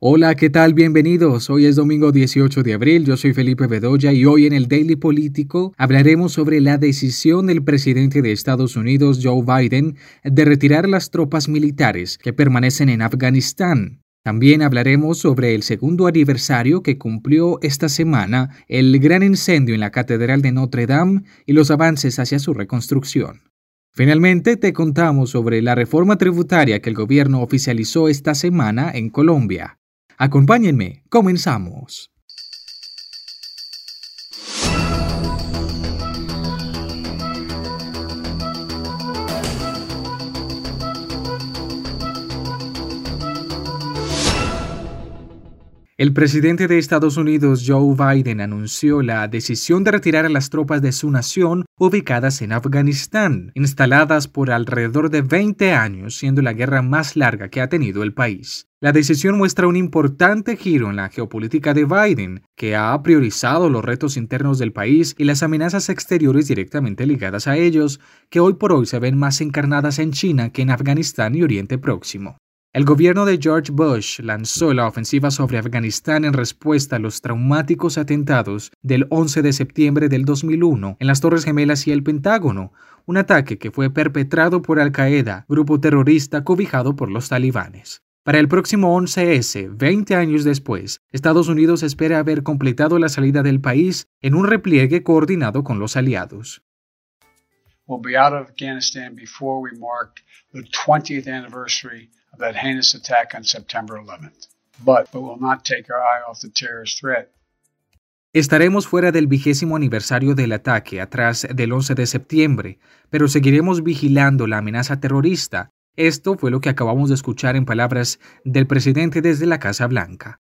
Hola, ¿qué tal? Bienvenidos. Hoy es domingo 18 de abril, yo soy Felipe Bedoya y hoy en el Daily Político hablaremos sobre la decisión del presidente de Estados Unidos, Joe Biden, de retirar las tropas militares que permanecen en Afganistán. También hablaremos sobre el segundo aniversario que cumplió esta semana el gran incendio en la Catedral de Notre Dame y los avances hacia su reconstrucción. Finalmente, te contamos sobre la reforma tributaria que el gobierno oficializó esta semana en Colombia. Acompáñenme, comenzamos. El presidente de Estados Unidos, Joe Biden, anunció la decisión de retirar a las tropas de su nación ubicadas en Afganistán, instaladas por alrededor de 20 años, siendo la guerra más larga que ha tenido el país. La decisión muestra un importante giro en la geopolítica de Biden, que ha priorizado los retos internos del país y las amenazas exteriores directamente ligadas a ellos, que hoy por hoy se ven más encarnadas en China que en Afganistán y Oriente Próximo. El gobierno de George Bush lanzó la ofensiva sobre Afganistán en respuesta a los traumáticos atentados del 11 de septiembre del 2001 en las Torres Gemelas y el Pentágono, un ataque que fue perpetrado por Al Qaeda, grupo terrorista cobijado por los talibanes. Para el próximo 11S, 20 años después, Estados Unidos espera haber completado la salida del país en un repliegue coordinado con los aliados. Be out of Afghanistan before we mark the 20th anniversary of that heinous attack on September 11th. But we will not take our eye off the terrorist threat. Estaremos fuera del vigésimo aniversario del ataque atrás del 11 de septiembre, pero seguiremos vigilando la amenaza terrorista esto fue lo que acabamos de escuchar en palabras del presidente desde la Casa Blanca.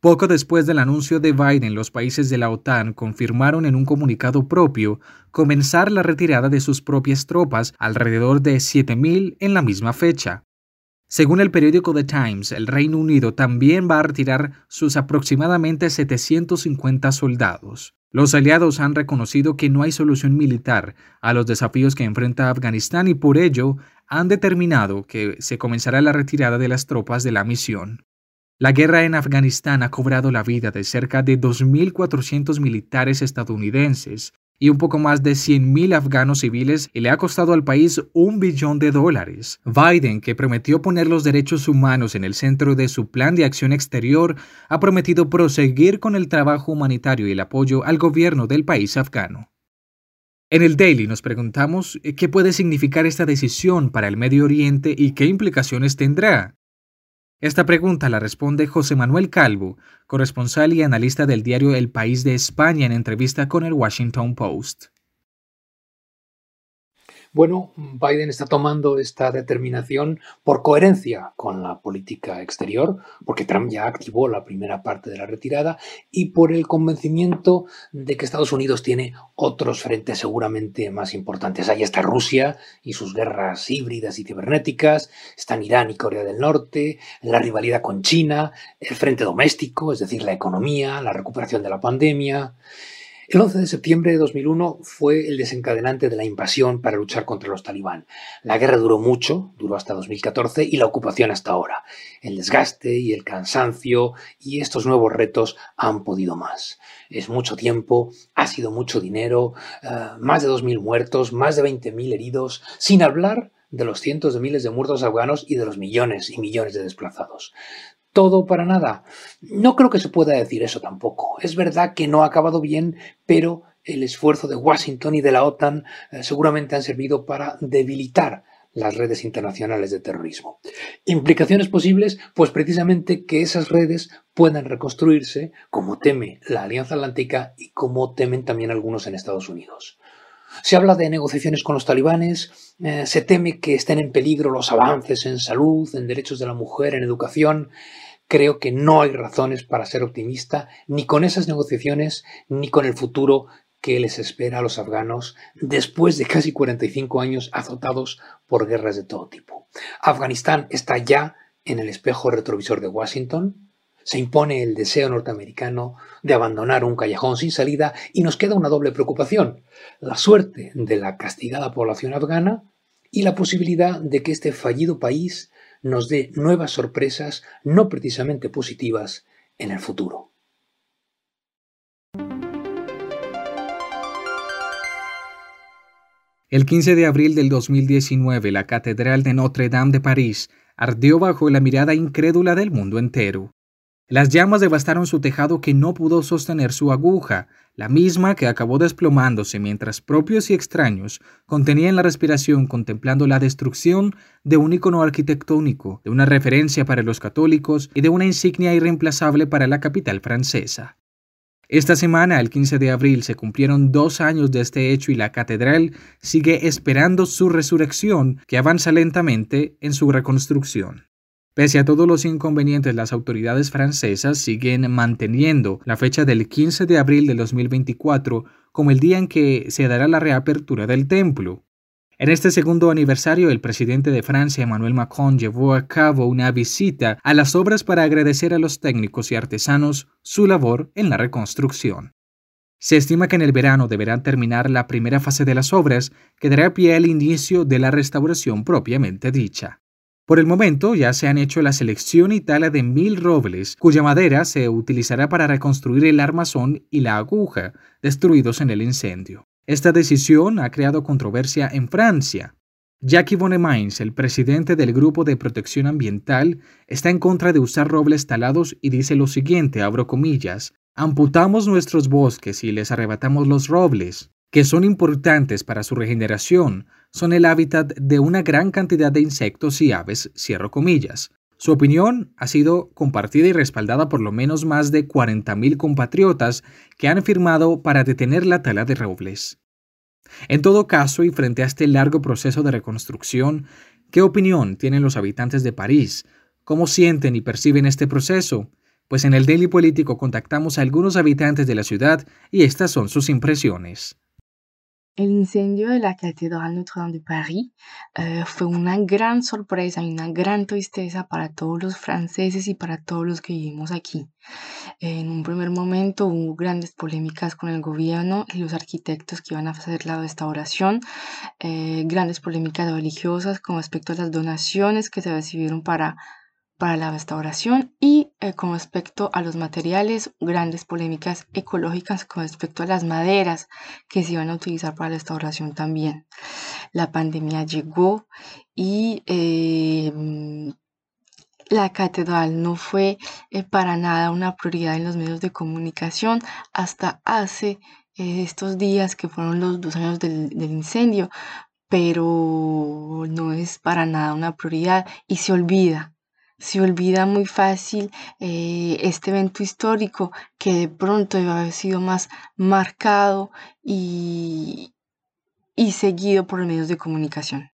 Poco después del anuncio de Biden, los países de la OTAN confirmaron en un comunicado propio comenzar la retirada de sus propias tropas, alrededor de 7.000 en la misma fecha. Según el periódico The Times, el Reino Unido también va a retirar sus aproximadamente 750 soldados. Los aliados han reconocido que no hay solución militar a los desafíos que enfrenta Afganistán y por ello han determinado que se comenzará la retirada de las tropas de la misión. La guerra en Afganistán ha cobrado la vida de cerca de 2.400 militares estadounidenses y un poco más de 100.000 afganos civiles y le ha costado al país un billón de dólares. Biden, que prometió poner los derechos humanos en el centro de su plan de acción exterior, ha prometido proseguir con el trabajo humanitario y el apoyo al gobierno del país afgano. En el Daily nos preguntamos eh, qué puede significar esta decisión para el Medio Oriente y qué implicaciones tendrá. Esta pregunta la responde José Manuel Calvo, corresponsal y analista del diario El País de España en entrevista con el Washington Post. Bueno, Biden está tomando esta determinación por coherencia con la política exterior, porque Trump ya activó la primera parte de la retirada, y por el convencimiento de que Estados Unidos tiene otros frentes seguramente más importantes. Ahí está Rusia y sus guerras híbridas y cibernéticas, están Irán y Corea del Norte, la rivalidad con China, el frente doméstico, es decir, la economía, la recuperación de la pandemia. El 11 de septiembre de 2001 fue el desencadenante de la invasión para luchar contra los talibán. La guerra duró mucho, duró hasta 2014 y la ocupación hasta ahora. El desgaste y el cansancio y estos nuevos retos han podido más. Es mucho tiempo, ha sido mucho dinero, eh, más de 2.000 muertos, más de 20.000 heridos, sin hablar de los cientos de miles de muertos afganos y de los millones y millones de desplazados todo para nada. No creo que se pueda decir eso tampoco. Es verdad que no ha acabado bien, pero el esfuerzo de Washington y de la OTAN eh, seguramente han servido para debilitar las redes internacionales de terrorismo. Implicaciones posibles, pues precisamente que esas redes puedan reconstruirse, como teme la Alianza Atlántica y como temen también algunos en Estados Unidos. Se habla de negociaciones con los talibanes, eh, se teme que estén en peligro los avances en salud, en derechos de la mujer, en educación. Creo que no hay razones para ser optimista ni con esas negociaciones ni con el futuro que les espera a los afganos después de casi 45 años azotados por guerras de todo tipo. Afganistán está ya en el espejo retrovisor de Washington, se impone el deseo norteamericano de abandonar un callejón sin salida y nos queda una doble preocupación, la suerte de la castigada población afgana y la posibilidad de que este fallido país nos dé nuevas sorpresas no precisamente positivas en el futuro. El 15 de abril del 2019, la Catedral de Notre Dame de París ardió bajo la mirada incrédula del mundo entero. Las llamas devastaron su tejado que no pudo sostener su aguja, la misma que acabó desplomándose mientras propios y extraños contenían la respiración contemplando la destrucción de un icono arquitectónico, de una referencia para los católicos y de una insignia irreemplazable para la capital francesa. Esta semana, el 15 de abril, se cumplieron dos años de este hecho y la catedral sigue esperando su resurrección, que avanza lentamente en su reconstrucción. Pese a todos los inconvenientes, las autoridades francesas siguen manteniendo la fecha del 15 de abril de 2024 como el día en que se dará la reapertura del templo. En este segundo aniversario, el presidente de Francia, Emmanuel Macron, llevó a cabo una visita a las obras para agradecer a los técnicos y artesanos su labor en la reconstrucción. Se estima que en el verano deberán terminar la primera fase de las obras, que dará pie al inicio de la restauración propiamente dicha. Por el momento ya se han hecho la selección y tala de mil robles, cuya madera se utilizará para reconstruir el armazón y la aguja destruidos en el incendio. Esta decisión ha creado controversia en Francia. Jacques Bonnemins, el presidente del Grupo de Protección Ambiental, está en contra de usar robles talados y dice lo siguiente, abro comillas, amputamos nuestros bosques y les arrebatamos los robles, que son importantes para su regeneración, son el hábitat de una gran cantidad de insectos y aves, cierro comillas. Su opinión ha sido compartida y respaldada por lo menos más de 40.000 compatriotas que han firmado para detener la tala de robles. En todo caso, y frente a este largo proceso de reconstrucción, ¿qué opinión tienen los habitantes de París? ¿Cómo sienten y perciben este proceso? Pues en el Daily Político contactamos a algunos habitantes de la ciudad y estas son sus impresiones. El incendio de la Catedral Notre-Dame de París eh, fue una gran sorpresa y una gran tristeza para todos los franceses y para todos los que vivimos aquí. En un primer momento hubo grandes polémicas con el gobierno y los arquitectos que iban a hacer la restauración, eh, grandes polémicas religiosas con respecto a las donaciones que se recibieron para para la restauración y eh, con respecto a los materiales, grandes polémicas ecológicas con respecto a las maderas que se iban a utilizar para la restauración también. La pandemia llegó y em, la catedral no fue eh, para nada una prioridad en los medios de comunicación hasta hace eh, estos días que fueron los dos años del, del incendio, pero no es para nada una prioridad y se olvida se olvida muy fácil eh, este evento histórico que de pronto debe haber sido más marcado y, y seguido por los medios de comunicación.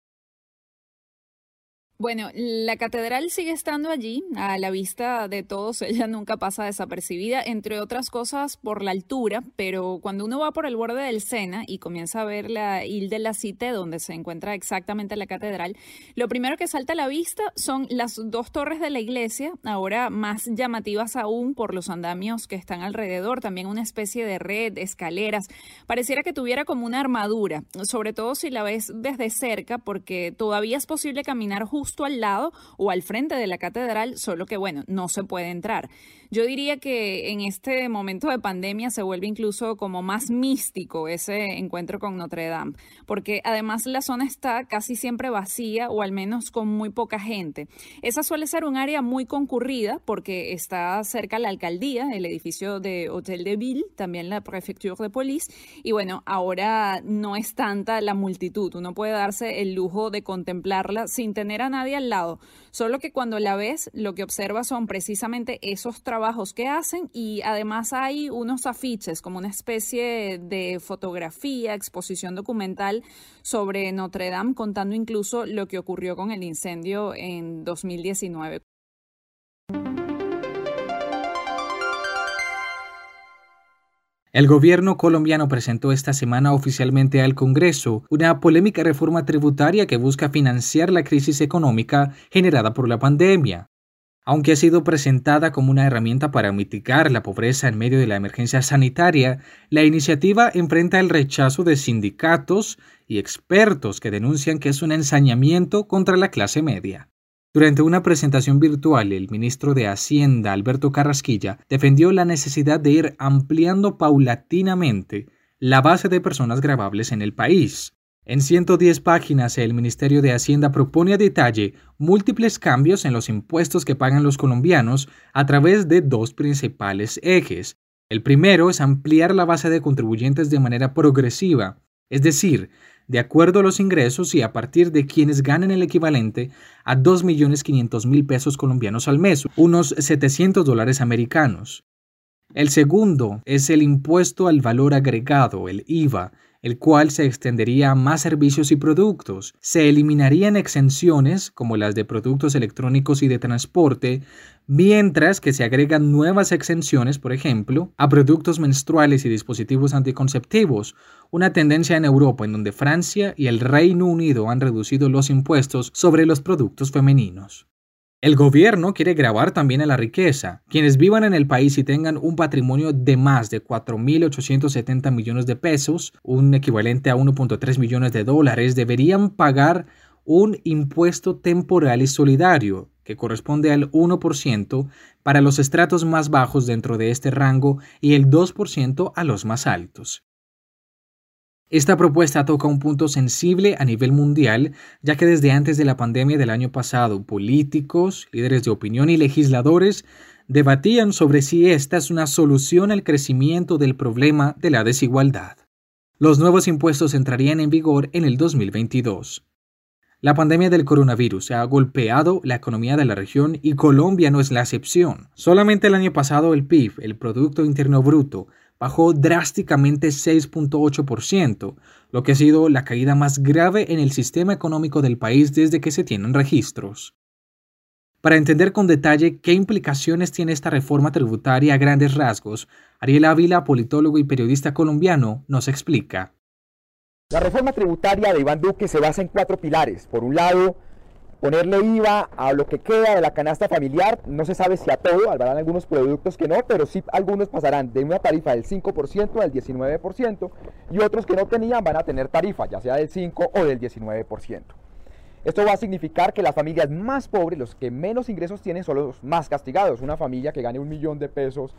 Bueno, la catedral sigue estando allí, a la vista de todos, ella nunca pasa desapercibida, entre otras cosas por la altura, pero cuando uno va por el borde del Sena y comienza a ver la Ile de la Cité, donde se encuentra exactamente la catedral, lo primero que salta a la vista son las dos torres de la iglesia, ahora más llamativas aún por los andamios que están alrededor, también una especie de red, escaleras, pareciera que tuviera como una armadura, sobre todo si la ves desde cerca, porque todavía es posible caminar justo justo al lado o al frente de la catedral, solo que bueno, no se puede entrar. Yo diría que en este momento de pandemia se vuelve incluso como más místico ese encuentro con Notre Dame, porque además la zona está casi siempre vacía o al menos con muy poca gente. Esa suele ser un área muy concurrida porque está cerca la alcaldía, el edificio de Hotel de Ville, también la Prefecture de Police, y bueno, ahora no es tanta la multitud, uno puede darse el lujo de contemplarla sin tener a nadie al lado, solo que cuando la ves lo que observas son precisamente esos trabajos que hacen y además hay unos afiches como una especie de fotografía, exposición documental sobre Notre Dame contando incluso lo que ocurrió con el incendio en 2019. El gobierno colombiano presentó esta semana oficialmente al Congreso una polémica reforma tributaria que busca financiar la crisis económica generada por la pandemia. Aunque ha sido presentada como una herramienta para mitigar la pobreza en medio de la emergencia sanitaria, la iniciativa enfrenta el rechazo de sindicatos y expertos que denuncian que es un ensañamiento contra la clase media. Durante una presentación virtual, el ministro de Hacienda, Alberto Carrasquilla, defendió la necesidad de ir ampliando paulatinamente la base de personas grabables en el país. En 110 páginas, el Ministerio de Hacienda propone a detalle múltiples cambios en los impuestos que pagan los colombianos a través de dos principales ejes. El primero es ampliar la base de contribuyentes de manera progresiva, es decir, de acuerdo a los ingresos y a partir de quienes ganen el equivalente a 2.500.000 pesos colombianos al mes, unos 700 dólares americanos. El segundo es el impuesto al valor agregado, el IVA, el cual se extendería a más servicios y productos. Se eliminarían exenciones, como las de productos electrónicos y de transporte, mientras que se agregan nuevas exenciones, por ejemplo, a productos menstruales y dispositivos anticonceptivos, una tendencia en Europa en donde Francia y el Reino Unido han reducido los impuestos sobre los productos femeninos. El gobierno quiere grabar también a la riqueza. Quienes vivan en el país y tengan un patrimonio de más de 4.870 millones de pesos, un equivalente a 1.3 millones de dólares, deberían pagar un impuesto temporal y solidario, que corresponde al 1% para los estratos más bajos dentro de este rango y el 2% a los más altos. Esta propuesta toca un punto sensible a nivel mundial, ya que desde antes de la pandemia del año pasado, políticos, líderes de opinión y legisladores debatían sobre si esta es una solución al crecimiento del problema de la desigualdad. Los nuevos impuestos entrarían en vigor en el 2022. La pandemia del coronavirus ha golpeado la economía de la región y Colombia no es la excepción. Solamente el año pasado el PIB, el Producto Interno Bruto, bajó drásticamente 6.8%, lo que ha sido la caída más grave en el sistema económico del país desde que se tienen registros. Para entender con detalle qué implicaciones tiene esta reforma tributaria a grandes rasgos, Ariel Ávila, politólogo y periodista colombiano, nos explica. La reforma tributaria de Iván Duque se basa en cuatro pilares. Por un lado, ponerle IVA a lo que queda de la canasta familiar, no se sabe si a todo, habrán algunos productos que no, pero sí algunos pasarán de una tarifa del 5% al 19% y otros que no tenían van a tener tarifa, ya sea del 5 o del 19%. Esto va a significar que las familias más pobres, los que menos ingresos tienen, son los más castigados. Una familia que gane un millón de pesos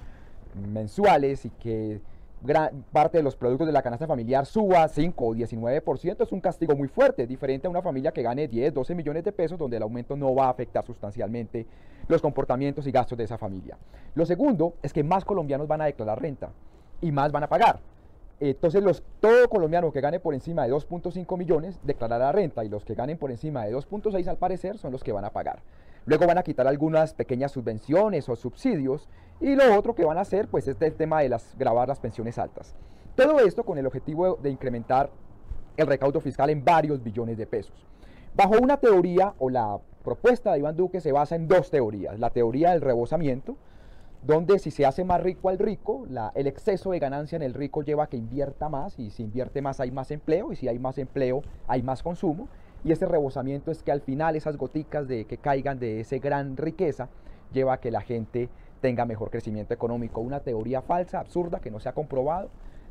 mensuales y que gran parte de los productos de la canasta familiar suba 5 o 19%, es un castigo muy fuerte, diferente a una familia que gane 10, 12 millones de pesos, donde el aumento no va a afectar sustancialmente los comportamientos y gastos de esa familia. Lo segundo es que más colombianos van a declarar renta y más van a pagar. Entonces, los, todo colombiano que gane por encima de 2.5 millones declarará renta y los que ganen por encima de 2.6 al parecer son los que van a pagar. Luego van a quitar algunas pequeñas subvenciones o subsidios y lo otro que van a hacer pues es el tema de las, grabar las pensiones altas. Todo esto con el objetivo de incrementar el recaudo fiscal en varios billones de pesos. Bajo una teoría o la propuesta de Iván Duque se basa en dos teorías. La teoría del rebosamiento, donde si se hace más rico al rico, el exceso de ganancia en el rico lleva a que invierta más y si invierte más hay más empleo y si hay más empleo hay más consumo y ese rebosamiento es que al final esas goticas de que caigan de esa gran riqueza lleva a que la gente tenga mejor crecimiento económico. Una teoría falsa, absurda, que no se ha comprobado.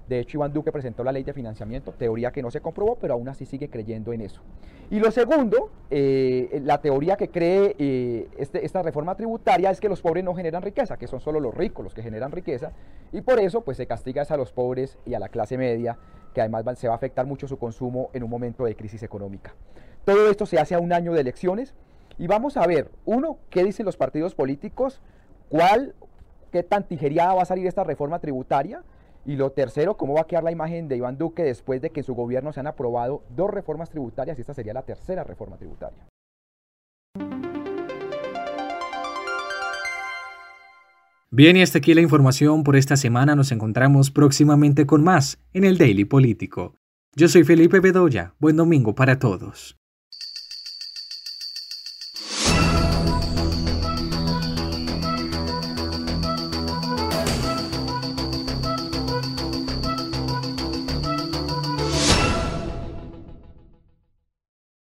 De hecho, Iván Duque presentó la ley de financiamiento, teoría que no se comprobó, pero aún así sigue creyendo en eso. Y lo segundo, eh, la teoría que cree eh, este, esta reforma tributaria es que los pobres no generan riqueza, que son solo los ricos los que generan riqueza, y por eso pues se castiga a los pobres y a la clase media, que además se va a afectar mucho su consumo en un momento de crisis económica. Todo esto se hace a un año de elecciones y vamos a ver, uno, qué dicen los partidos políticos, cuál, qué tan tijereada va a salir esta reforma tributaria, y lo tercero, cómo va a quedar la imagen de Iván Duque después de que en su gobierno se han aprobado dos reformas tributarias y esta sería la tercera reforma tributaria. Bien, y hasta aquí la información por esta semana. Nos encontramos próximamente con más en el Daily Político. Yo soy Felipe Bedoya. Buen domingo para todos.